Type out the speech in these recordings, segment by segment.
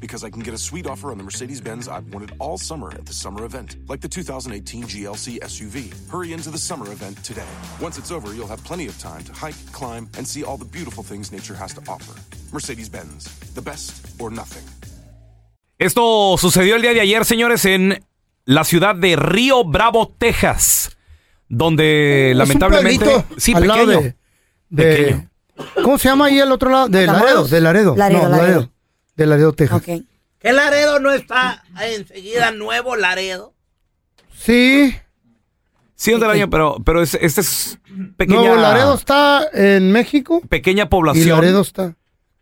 Because I can get a sweet offer on the Mercedes Benz I've wanted all summer at the summer event, like the 2018 GLC SUV. Hurry into the summer event today. Once it's over, you'll have plenty of time to hike, climb, and see all the beautiful things nature has to offer. Mercedes Benz, the best or nothing. Esto sucedió el día de ayer, señores, en la ciudad de Río Bravo, Texas, donde Es un lamentablemente, pueblito sí, al lado pequeño, de- de- pequeño. ¿Cómo se llama ahí el otro lado? De Laredo, de Laredo. Laredo, no, Laredo. De Laredo, Texas. Ok. ¿Qué Laredo no está enseguida nuevo Laredo? Sí. Sí, un del año, pero, pero es, este es pequeña, Nuevo Laredo está en México pequeña y población. Laredo está.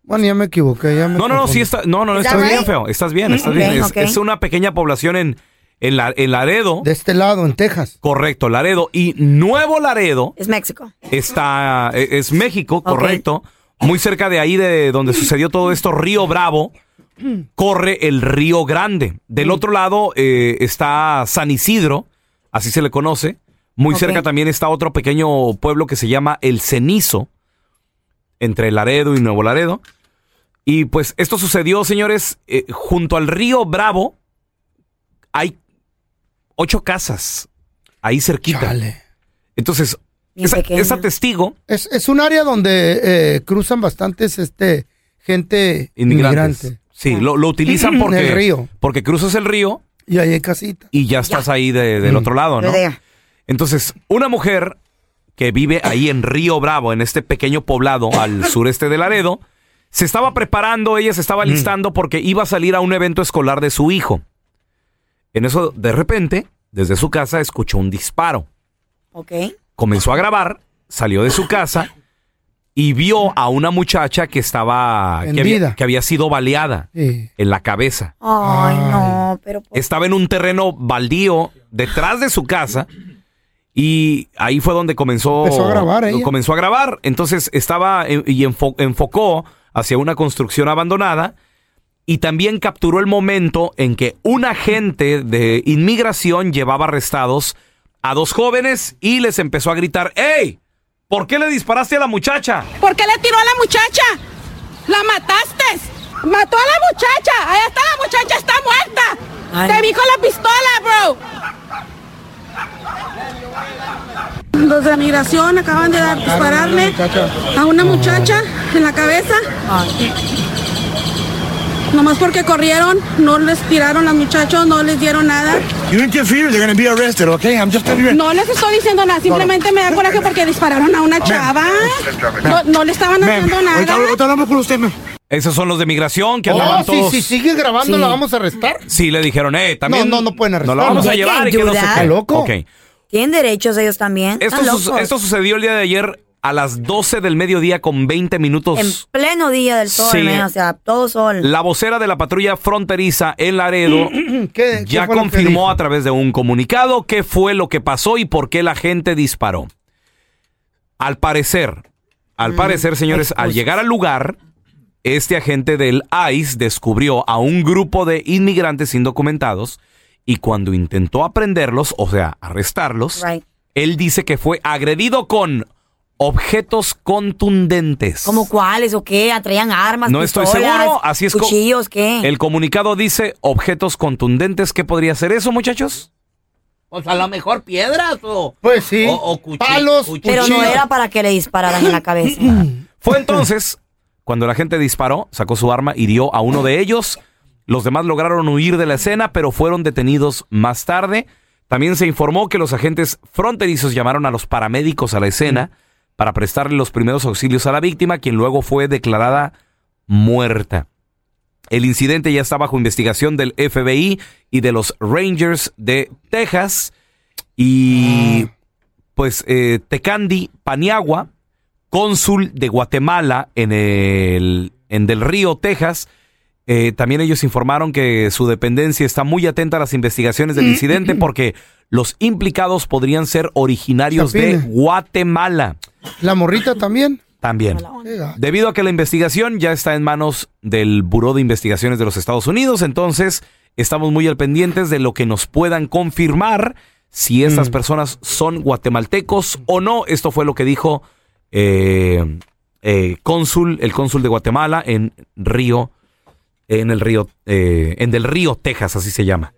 Bueno, ya me equivoqué. Ya me No, no, no, sí está, no, no, no, ¿Is estás bien feo, estás bien, estás bien. Es una pequeña población en, en, la, en Laredo, De este lado, en Texas. correcto, Laredo, y Nuevo Laredo Es México. está, e- es México, correcto, muy cerca de ahí de donde sucedió todo esto, Río Bravo, corre el Río Grande. Del otro lado eh, está San Isidro, así se le conoce. Muy cerca también está otro pequeño pueblo que se llama El Cenizo, entre Laredo y Nuevo Laredo. Y pues esto sucedió, señores, eh, junto al Río Bravo hay ocho casas ahí cerquita. Chale. Entonces, Esa testigo Es, es un área donde eh, cruzan bastantes este, gente inmigrantes. inmigrante. Sí, lo, lo utilizan En porque, el río. porque cruzas el río Y ahí hay casita. y ya estás ahí de- del Mm. otro lado, ¿no? Rodea. Entonces, una mujer que vive ahí en Río Bravo, en este pequeño poblado al sureste de Laredo, se estaba preparando, ella se estaba Mm. listando porque iba a salir a un evento escolar de su hijo. En eso, de repente, desde su casa escuchó un disparo. Ok. Comenzó a grabar, salió de su casa y vio a una muchacha que estaba, En que había, vida. que había sido baleada Sí. en la cabeza. Ay, no, pero por- Estaba en un terreno baldío detrás de su casa y ahí fue donde comenzó Empezó a grabar ella. comenzó a grabar. Entonces estaba en- y enfo- enfocó hacia una construcción abandonada y también capturó el momento en que un agente de inmigración llevaba arrestados a dos jóvenes y les empezó a gritar, ¡Ey! ¿Por qué le disparaste a la muchacha? ¿Por qué le tiró a la muchacha? ¡La mataste! ¡Mató a la muchacha! ¡Ahí está la muchacha! ¡Está muerta! Ay. ¡Te vi con la pistola, bro! Los de migración acaban de dar- dispararle a una muchacha en la cabeza. Nomás porque corrieron, no les tiraron a los muchachos, no les dieron nada. You interfere, they're gonna be arrested, okay? I'm just telling you. No les estoy diciendo nada, simplemente me da coraje porque dispararon a una chava. No, no le estaban haciendo nada. ahorita hablamos con usted, ma'am. Esos son los de migración que Oh, andaban sí, todos. si sigue grabando, Sí. ¿la vamos a arrestar? Sí, le dijeron, eh, también. No, no, no pueden No arrestar. la vamos a llevar y que no. ¿Está loco? Ok. Tienen derechos ellos también. Su- esto sucedió el día de ayer a las 12 del mediodía con 20 minutos. En pleno día del sol, Sí. man, o sea, todo sol. La vocera de la patrulla fronteriza en Laredo ¿Qué- qué ya confirmó a través de un comunicado qué fue lo que pasó y por qué la gente disparó. Al parecer, al parecer, señores, al llegar al lugar, este agente del ICE descubrió a un grupo de inmigrantes indocumentados y cuando intentó aprenderlos, o sea, arrestarlos, Right. él dice que fue agredido con objetos contundentes. ¿Cómo cuáles o qué? ¿Traían armas, No estoy seguro, así es co- cuchillos, qué? El comunicado dice objetos contundentes. ¿Qué podría ser eso, muchachos? Pues a lo mejor piedras o. Pues sí. O- o cuchi- Palos, cuchillos. Pero no cuchillos. era para que le dispararan en la cabeza. Fue entonces cuando la gente disparó, sacó su arma, hirió a uno de ellos. Los demás lograron huir de la escena, pero fueron detenidos más tarde. También se informó que los agentes fronterizos llamaron a los paramédicos a la escena para prestarle los primeros auxilios a la víctima, quien luego fue declarada muerta. El incidente ya está bajo investigación del FBI y de los Rangers de Texas. Y pues eh, Tecandi Paniagua, cónsul de Guatemala en el en Del Río, Texas. eh, también ellos informaron que su dependencia está muy atenta a las investigaciones del incidente porque los implicados podrían ser originarios de. Guatemala La morrita también. también. Debido a que la investigación ya está en manos del Buró de Investigaciones de los Estados Unidos, entonces estamos muy al pendientes de lo que nos puedan confirmar si estas Mm. personas son guatemaltecos o no. Esto fue lo que dijo eh, eh, cónsul, el cónsul de Guatemala en Río, en el río, eh, en Del Río, Texas, así se llama.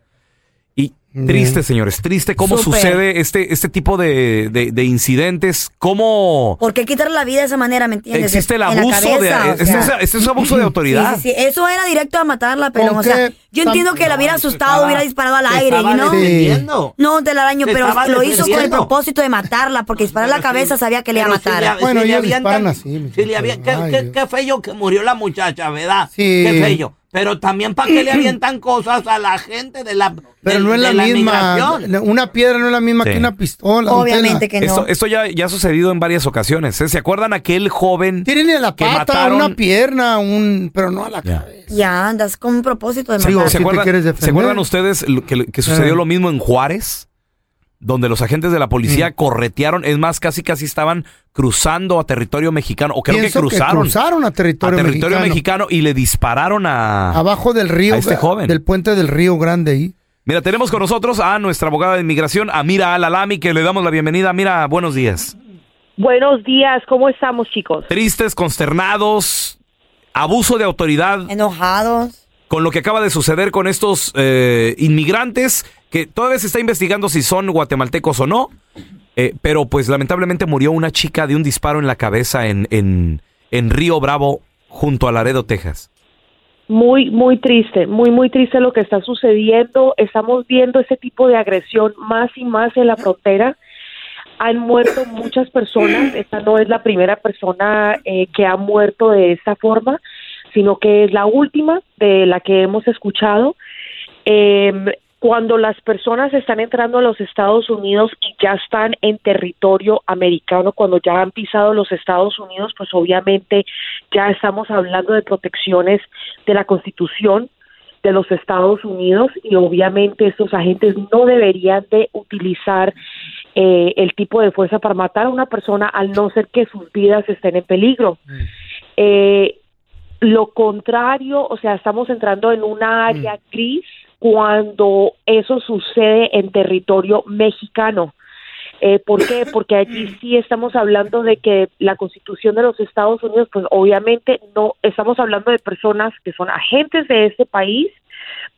Triste, señores, triste cómo Súper. sucede este, este tipo de, de- de incidentes, cómo ¿Por qué quitarle la vida de esa manera, me entiendes? existe el En la abuso de cabeza, o este sea. es, este es abuso de autoridad. Sí, sí, sí. Eso era directo a matarla, pero, ¿Con o sea, yo entiendo que la hubiera asustado, estaba- hubiera disparado al aire, ¿no? defendiendo. No, telaraño, Se pero estaba lo hizo con el defendiendo. propósito de matarla, porque disparar la Pero cabeza sabía que le iba a pero matar. Bueno, ellos avientan- disparan así, mi si le chico. avien- qué, qué- qué feo que murió la muchacha, ¿verdad? Sí. Qué feo. Pero también para que le avientan cosas a la gente de la Pero de- no es la misma. migración. Una piedra no es la misma Sí. que una pistola. Obviamente que no. Esto, esto ya, ya ha sucedido en varias ocasiones. ¿eh? ¿Se acuerdan aquel joven? Tírenle a la que pata, mataron- una pierna, un, pero no a la Ya. cabeza. Ya andas con un propósito de Sí, matar. o ¿Se si te acuerdan, quieres defender. ¿se acuerdan ustedes lo que, que sucedió Eh. lo mismo en Juárez? Donde los agentes de la policía Mm. corretearon, es más, casi casi estaban cruzando a territorio mexicano, o creo Pienso que cruzaron, cruzaron a a territorio, territorio mexicano. mexicano. y le dispararon a... Abajo del río. a este joven. Del puente del río grande ahí. Mira, tenemos con nosotros a nuestra abogada de inmigración, Amira Alalami, que le damos la bienvenida. Mira, buenos días. Buenos días, ¿cómo estamos chicos? Tristes, consternados, abuso de autoridad Enojados. con lo que acaba de suceder con estos eh, inmigrantes, que todavía se está investigando si son guatemaltecos o no, eh, pero pues lamentablemente murió una chica de un disparo en la cabeza en, en, en Río Bravo, junto a Laredo, Texas. Muy, muy triste, muy, muy triste lo que está sucediendo. Estamos viendo ese tipo de agresión más y más en la frontera. Han muerto muchas personas. Esta no es la primera persona eh, que ha muerto de esta forma, sino que es la última de la que hemos escuchado. Eh, cuando las personas están entrando a los Estados Unidos y ya están en territorio americano, cuando ya han pisado los Estados Unidos, pues obviamente ya estamos hablando de protecciones de la Constitución de los Estados Unidos y obviamente estos agentes no deberían de utilizar eh, el tipo de fuerza para matar a una persona al no ser que sus vidas estén en peligro. Eh, lo contrario, o sea, estamos entrando en una área gris cuando eso sucede en territorio mexicano. Eh, ¿Por qué? Porque allí sí estamos hablando de que la Constitución de los Estados Unidos, pues obviamente no estamos hablando de personas que son agentes de este país,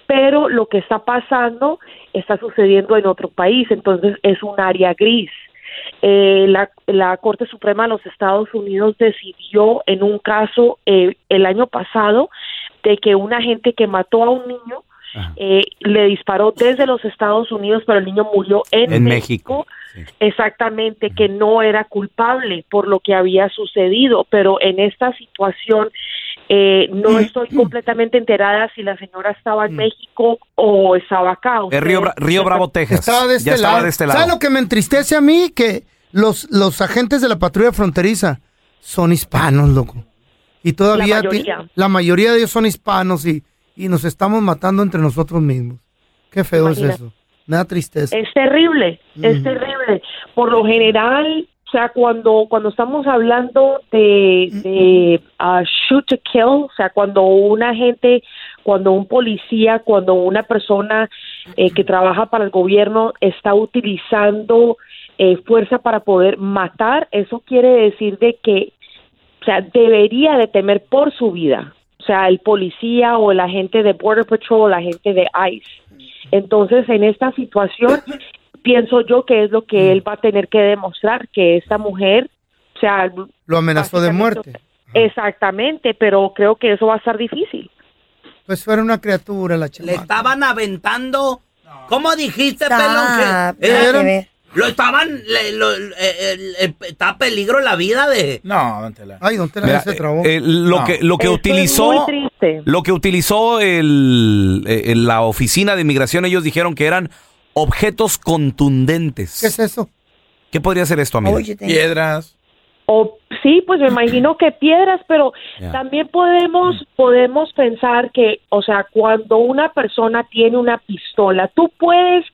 pero lo que está pasando está sucediendo en otro país, entonces es un área gris. Eh, la, la Corte Suprema de los Estados Unidos decidió en un caso eh, el año pasado de que un agente que mató a un niño eh, le disparó desde los Estados Unidos, pero el niño murió en, En México. Exactamente, que no era culpable por lo que había sucedido, pero en esta situación Eh, no estoy completamente enterada si la señora estaba en México o estaba acá. Es Río, Bra- Río Bravo, Texas. Estaba de este ya estaba lado. de este lado. ¿Sabes lo que me entristece a mí? Que los, los agentes de la patrulla fronteriza son hispanos, loco. Y todavía La mayoría. la mayoría de ellos son hispanos y, y nos estamos matando entre nosotros mismos. Qué feo es eso. Me da tristeza. Es terrible, es terrible. Por lo general, o sea, cuando cuando estamos hablando de, de ah, shoot to kill, o sea, cuando un agente, cuando un policía, cuando una persona eh, que trabaja para el gobierno está utilizando eh, fuerza para poder matar, eso quiere decir de que, o sea, debería de temer por su vida. O sea, el policía o el agente de Border Patrol o la gente de ICE. Entonces, en esta situación, pienso yo que es lo que él va a tener que demostrar, que esta mujer, o sea, Lo amenazó de muerte. exactamente, pero creo que eso va a estar difícil. Pues fuera una criatura la Le chamaca. estaban aventando. ¿Cómo dijiste, Stop, pelón? Que, eh. Lo estaban. le- lo- eh, está a peligro la vida de. No, don Tela. Ay, don Tela Mira, ya se trabó. eh, lo, No. que, lo que Esto es utilizó... muy triste. Lo que utilizó el, eh, la oficina de inmigración, ellos dijeron que eran objetos contundentes. ¿Qué es eso? ¿Qué podría ser esto, amigo? Oye, Piedras. O sí, pues me imagino que piedras, pero también podemos podemos pensar que, o sea, cuando una persona tiene una pistola, tú puedes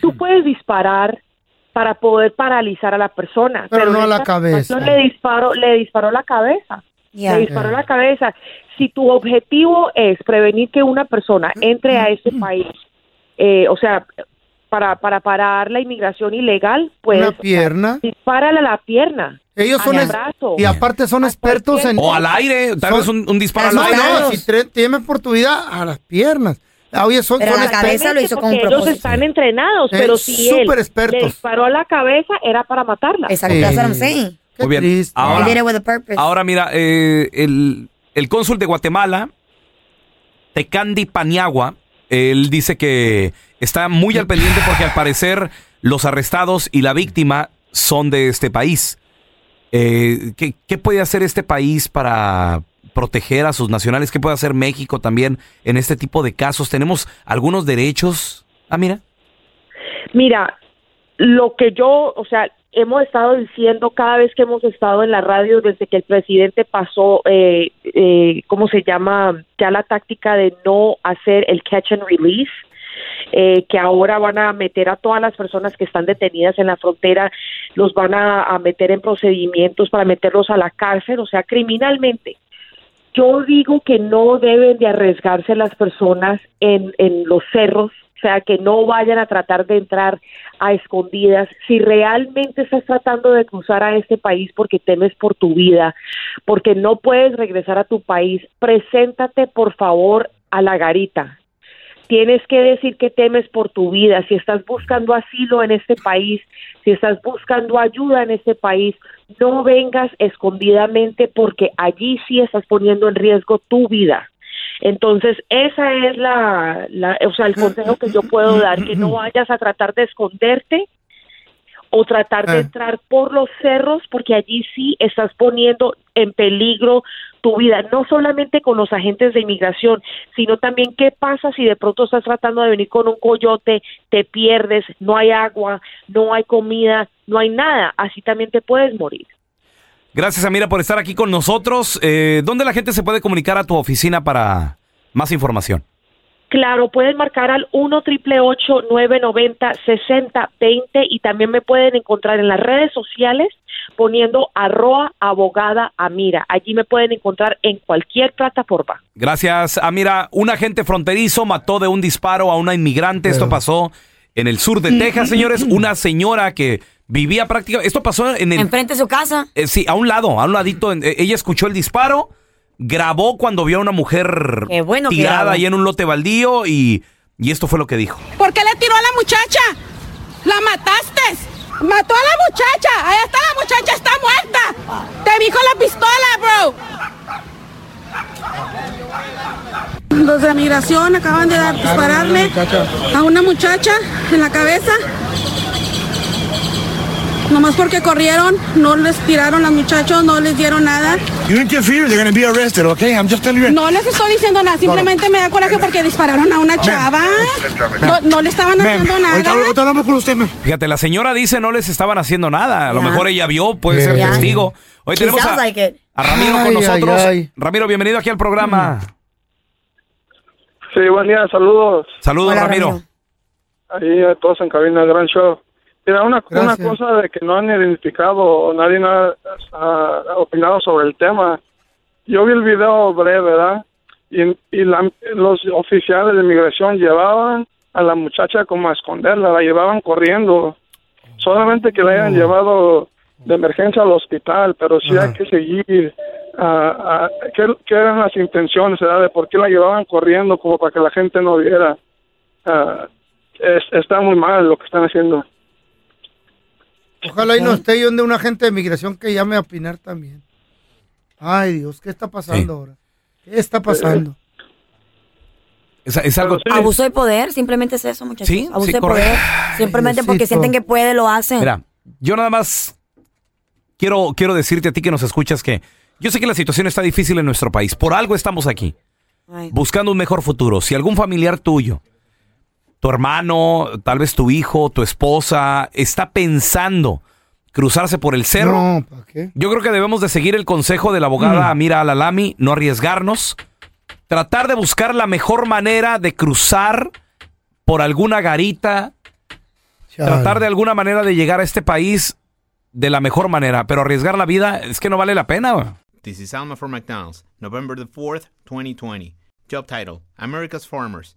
tú puedes disparar para poder paralizar a la persona, Pero no a la cabeza. Le disparó le disparó la cabeza. Le disparó la cabeza. Si tu objetivo es prevenir que una persona entre a este país, eh, o sea, para, para parar la inmigración ilegal, pues Una pierna. dispárale a la pierna. Ellos son es- y aparte son A expertos en O al aire, tal Son- vez un, un disparo al aire. no, si tu vida a las piernas. Ah, Oye, son, Pero son la cabeza lo hizo con un Porque ellos propósito. están entrenados, Eh, pero si él expertos. le disparó a la cabeza era para matarla. Exacto, Muy bien. Ahora mira, eh, el, el cónsul de Guatemala, Tecandi Paniagua, él dice que está muy al pendiente porque al parecer los arrestados y la víctima son de este país. Eh, ¿qué, qué puede hacer este país para proteger a sus nacionales? ¿Qué puede hacer México también en este tipo de casos? ¿Tenemos algunos derechos? Ah, mira. Mira, lo que yo, o sea, hemos estado diciendo cada vez que hemos estado en la radio desde que el presidente pasó, eh, eh, ¿cómo se llama? Ya la táctica de no hacer el catch and release. eh, que ahora van a meter a todas las personas que están detenidas en la frontera, los van a, a meter en procedimientos para meterlos a la cárcel, o sea, criminalmente. Yo digo que no deben de arriesgarse las personas en, en los cerros, o sea, que no vayan a tratar de entrar a escondidas. Si realmente estás tratando de cruzar a este país porque temes por tu vida, porque no puedes regresar a tu país, preséntate por favor a la garita. Tienes que decir que temes por tu vida. Si estás buscando asilo en este país, si estás buscando ayuda en este país, no vengas escondidamente porque allí sí estás poniendo en riesgo tu vida. Entonces, esa es la, la o sea, el consejo que yo puedo dar, que no vayas a tratar de esconderte o tratar de Ah. entrar por los cerros, porque allí sí estás poniendo en peligro tu vida, no solamente con los agentes de inmigración, sino también qué pasa si de pronto estás tratando de venir con un coyote, te pierdes, no hay agua, no hay comida, no hay nada, así también te puedes morir. Gracias, Amira, por estar aquí con nosotros. Eh, ¿Dónde la gente se puede comunicar a tu oficina para más información? Claro, pueden marcar al 1 triple 990 6020 y también me pueden encontrar en las redes sociales poniendo arroa abogada Amira. Allí me pueden encontrar en cualquier plataforma. Gracias, Amira. Un agente fronterizo mató de un disparo a una inmigrante. Esto pasó en el sur de Texas, señores. Una señora que vivía prácticamente... Esto pasó en el... Enfrente de su casa. Eh, sí, a un lado, a un ladito. en- eh, ella escuchó el disparo, grabó cuando vio a una mujer Qué bueno que tirada grabó. ahí en un lote baldío y, y esto fue lo que dijo. ¿Por qué le tiró a la muchacha? ¡La mataste! ¡Mató a la muchacha! ¡Ahí está la muchacha! ¡Está muerta! ¡Te dijo la pistola, bro! Los de migración acaban de dar, dispararle a una muchacha en la cabeza. Nomás porque corrieron, no les tiraron a los muchachos, no les dieron nada. You interfere, they're gonna be arrested, okay? I'm just telling you. No les estoy diciendo nada, simplemente me da coraje porque dispararon a una chava. No, no le estaban haciendo nada. ahorita hablamos con usted, ma'am. Fíjate, la señora dice no les estaban haciendo nada. A lo mejor ella vio, puede ser testigo. Hoy tenemos a, like it. a Ramiro con nosotros. ay. Ramiro, bienvenido aquí al programa. Sí, buen día, saludos. Saludos, Hola, Ramiro. Ramiro. Ahí a todos en cabina, gran show. Mira, una, una cosa de que no han identificado o nadie ha, ha opinado sobre el tema. Yo vi el video breve, ¿verdad? Y, y la- los oficiales de inmigración llevaban a la muchacha como a esconderla, la llevaban corriendo. Solamente que la hayan llevado de emergencia al hospital, pero sí hay que seguir. ah, ah, ¿qué, qué eran las intenciones, verdad? De por qué la llevaban corriendo como para que la gente no viera. Ah, es- está muy mal lo que están haciendo. Ojalá y no esté yo de un agente de migración que llame a opinar también. Ay, Dios, ¿qué está pasando Sí. ahora? ¿Qué está pasando? Es, es algo. Abuso de poder, simplemente es eso, muchachos. Sí, Abuso sí, de correcto. poder. Simplemente porque sienten que puede, lo hacen. Mira, yo nada más quiero, quiero decirte a ti que nos escuchas que yo sé que la situación está difícil en nuestro país. Por algo estamos aquí, Ay. buscando un mejor futuro. Si algún familiar tuyo, tu hermano, tal vez tu hijo, tu esposa, está pensando cruzarse por el cerro, No, ¿para qué? yo creo que debemos de seguir el consejo de la abogada Amira Alalami, no arriesgarnos, tratar de buscar la mejor manera de cruzar por alguna garita, Chale. tratar de alguna manera de llegar a este país de la mejor manera, pero arriesgar la vida es que no vale la pena. This is Alma for McDonald's, November the 4th, 2020. Job title America's Farmers,